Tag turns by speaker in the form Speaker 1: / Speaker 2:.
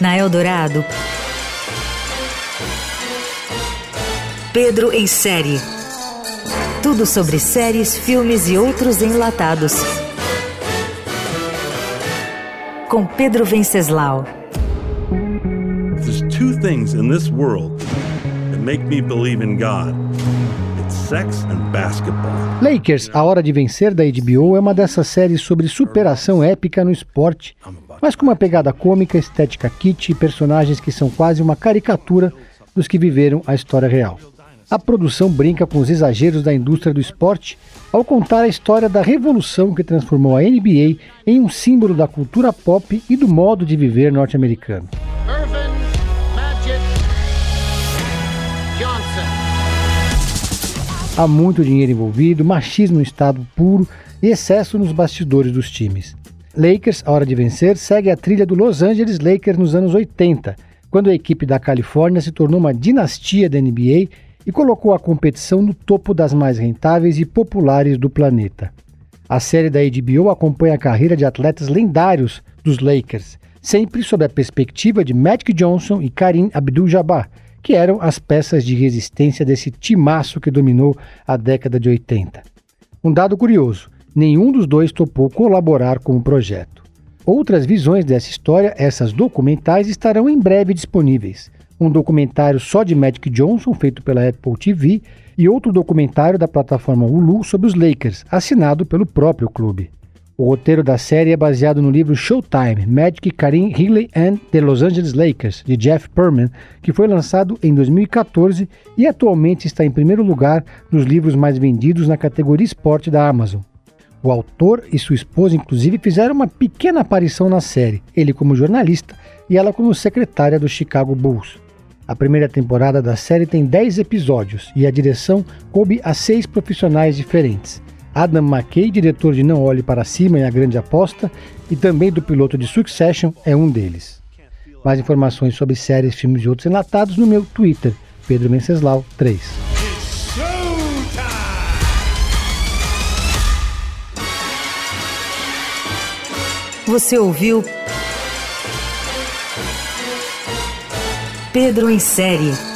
Speaker 1: Na Eldorado, Pedro em série. Tudo sobre séries, filmes e outros enlatados. Com Pedro Venceslau.
Speaker 2: There's two things in this world that make me believe in God. It's sex and basketball.
Speaker 3: Lakers, A Hora de Vencer da HBO é uma dessas séries sobre superação épica no esporte, mas com uma pegada cômica, estética kit e personagens que são quase uma caricatura dos que viveram a história real. A produção brinca com os exageros da indústria do esporte ao contar a história da revolução que transformou a NBA em um símbolo da cultura pop e do modo de viver norte-americano.
Speaker 4: Irvin Magic Johnson.
Speaker 3: Há muito dinheiro envolvido, machismo em estado puro e excesso nos bastidores dos times. Lakers, a hora de vencer, segue a trilha do Los Angeles Lakers nos anos 80, quando a equipe da Califórnia se tornou uma dinastia da NBA e colocou a competição no topo das mais rentáveis e populares do planeta. A série da HBO acompanha a carreira de atletas lendários dos Lakers, sempre sob a perspectiva de Magic Johnson e Karim Abdul-Jabbar, que eram as peças de resistência desse timaço que dominou a década de 80. Um dado curioso: nenhum dos dois topou colaborar com o projeto. Outras visões dessa história, essas documentais, estarão em breve disponíveis um documentário só de Magic Johnson, feito pela Apple TV, e outro documentário da plataforma Hulu sobre os Lakers, assinado pelo próprio clube. O roteiro da série é baseado no livro Showtime, Magic, Karim Healy and the Los Angeles Lakers, de Jeff Perman, que foi lançado em 2014 e atualmente está em primeiro lugar nos livros mais vendidos na categoria esporte da Amazon. O autor e sua esposa, inclusive, fizeram uma pequena aparição na série, ele como jornalista e ela como secretária do Chicago Bulls. A primeira temporada da série tem 10 episódios e a direção coube a seis profissionais diferentes. Adam McKay, diretor de Não Olhe Para Cima e A Grande Aposta, e também do piloto de Succession, é um deles. Mais informações sobre séries, filmes e outros enlatados no meu Twitter, Pedro Venceslau 3.
Speaker 1: Você ouviu Pedro em série.